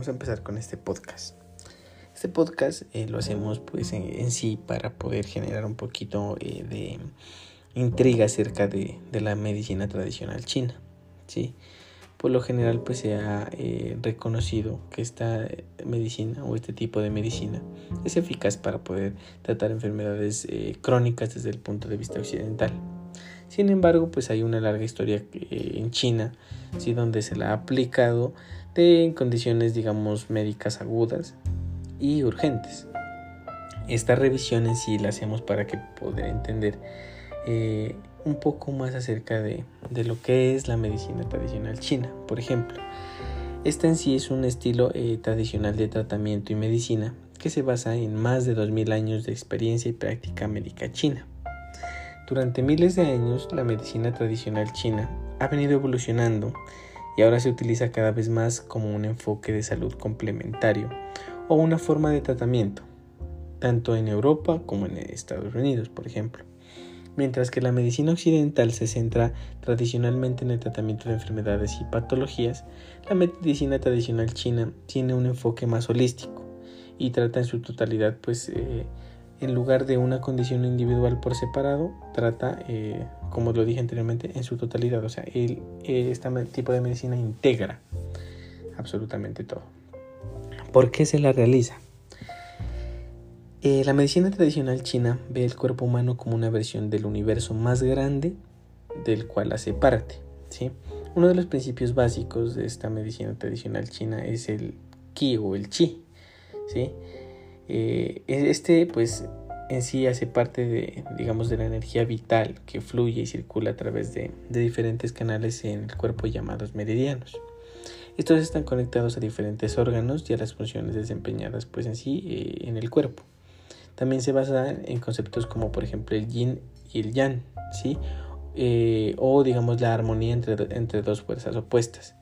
vamos a empezar con este podcast. Este podcast eh, lo hacemos pues en, sí para poder generar un poquito eh, de intriga acerca de, la medicina tradicional china. ¿sí? Por lo general pues se ha eh, reconocido que esta medicina o este tipo de medicina es eficaz para poder tratar enfermedades crónicas desde el punto de vista occidental. Sin embargo, pues hay una larga historia en China, ¿sí? donde se la ha aplicado de condiciones, digamos, médicas agudas y urgentes. Esta revisión en sí la hacemos para que poder entender eh, un poco más acerca de, lo que es la medicina tradicional china. Por ejemplo, esta en sí es un estilo eh, tradicional de tratamiento y medicina que se basa en más de 2000 años de experiencia y práctica médica china. Durante miles de años, la medicina tradicional china ha venido evolucionando y ahora se utiliza cada vez más como un enfoque de salud complementario o una forma de tratamiento, tanto en Europa como en Estados Unidos, por ejemplo. Mientras que la medicina occidental se centra tradicionalmente en el tratamiento de enfermedades y patologías, la medicina tradicional china tiene un enfoque más holístico y trata en su totalidad, pues, eh, en lugar de una condición individual por separado, trata, eh, como lo dije anteriormente, en su totalidad. O sea, el, este tipo de medicina integra absolutamente todo. ¿Por qué se la realiza? Eh, la medicina tradicional china ve el cuerpo humano como una versión del universo más grande del cual hace parte. ¿sí? Uno de los principios básicos de esta medicina tradicional china es el qi o el chi. ¿sí? Eh, este pues en sí hace parte de digamos de la energía vital que fluye y circula a través de, de diferentes canales en el cuerpo llamados meridianos. Estos están conectados a diferentes órganos y a las funciones desempeñadas pues en sí eh, en el cuerpo. También se basa en conceptos como por ejemplo el yin y el yang, ¿sí? Eh, o digamos la armonía entre, entre dos fuerzas opuestas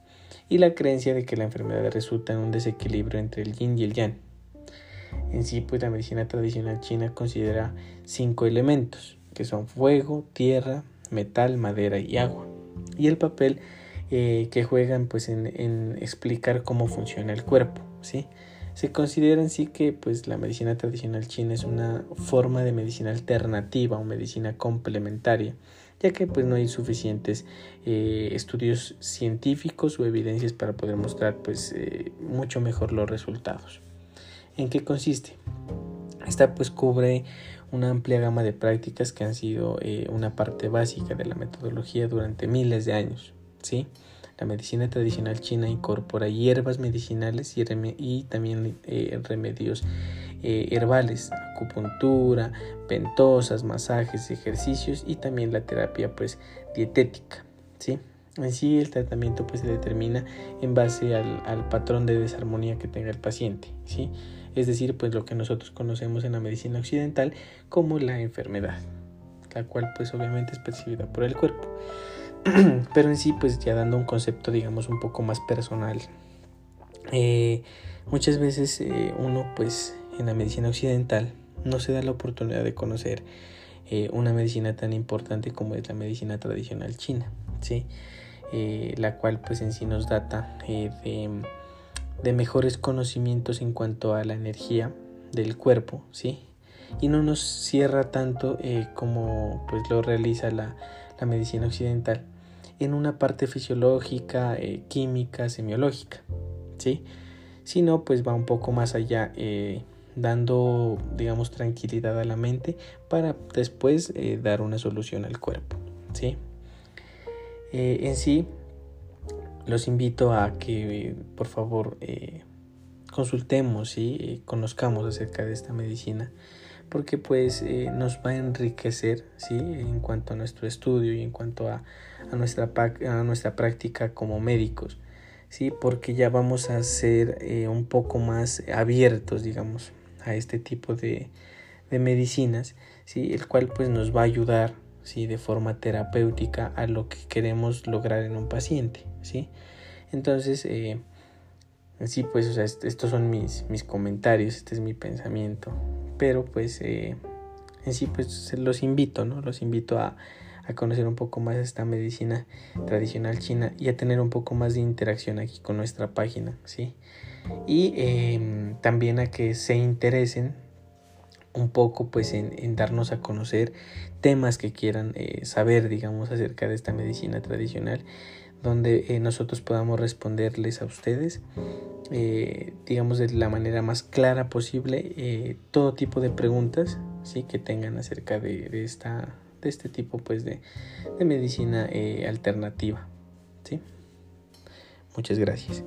y la creencia de que la enfermedad resulta en un desequilibrio entre el yin y el yang. En sí, pues la medicina tradicional china considera cinco elementos, que son fuego, tierra, metal, madera y agua. Y el papel eh, que juegan pues en, explicar cómo funciona el cuerpo, ¿sí? Se considera en sí que pues la medicina tradicional china es una forma de medicina alternativa o medicina complementaria, ya que pues no hay suficientes eh, estudios científicos o evidencias para poder mostrar pues eh, mucho mejor los resultados. ¿En qué consiste? Esta pues cubre una amplia gama de prácticas que han sido una parte básica de la metodología durante miles de años. ¿sí? La medicina tradicional china incorpora hierbas medicinales y, también eh, remedios eh, herbales, acupuntura, ventosas, masajes, ejercicios y también la terapia pues dietética, ¿sí? En sí el tratamiento pues se determina en base al, patrón de desarmonía que tenga el paciente, ¿sí? Es decir, pues lo que nosotros conocemos en la medicina occidental como la enfermedad, la cual pues obviamente es percibida por el cuerpo. pero en sí pues ya dando un concepto digamos un poco más personal eh, muchas veces eh, uno pues en la medicina occidental no se da la oportunidad de conocer eh, una medicina tan importante como es la medicina tradicional china ¿sí? la cual pues en sí nos data de, de, mejores conocimientos en cuanto a la energía del cuerpo ¿sí? y no nos cierra tanto como pues lo realiza la, medicina occidental en una parte fisiológica, eh, química, semiológica, ¿sí? Sino pues va un poco más allá, eh, dando, digamos, tranquilidad a la mente para después eh, dar una solución al cuerpo, ¿sí? En sí, los invito a que por favor consultemos y conozcamos acerca de esta medicina porque pues eh, nos va a enriquecer ¿sí? en cuanto a nuestro estudio y en cuanto a, nuestra, práctica como médicos, ¿sí? porque ya vamos a ser eh, un poco más abiertos, digamos, a este tipo de, de medicinas, ¿sí? el cual pues nos va a ayudar ¿sí? de forma terapéutica a lo que queremos lograr en un paciente. ¿sí? Entonces, eh, sí, pues o sea, estos son mis, mis comentarios, este es mi pensamiento pero pues eh, en sí pues los invito, ¿no? Los invito a, a conocer un poco más esta medicina tradicional china y a tener un poco más de interacción aquí con nuestra página, ¿sí? y em, también a que se interesen un poco pues en, darnos a conocer temas que quieran eh, saber digamos acerca de esta medicina tradicional donde eh, nosotros podamos responderles a ustedes eh, digamos de la manera más clara posible todo tipo de preguntas ¿sí? que tengan acerca de, esta de este tipo pues de, de medicina alternativa ¿sí? muchas gracias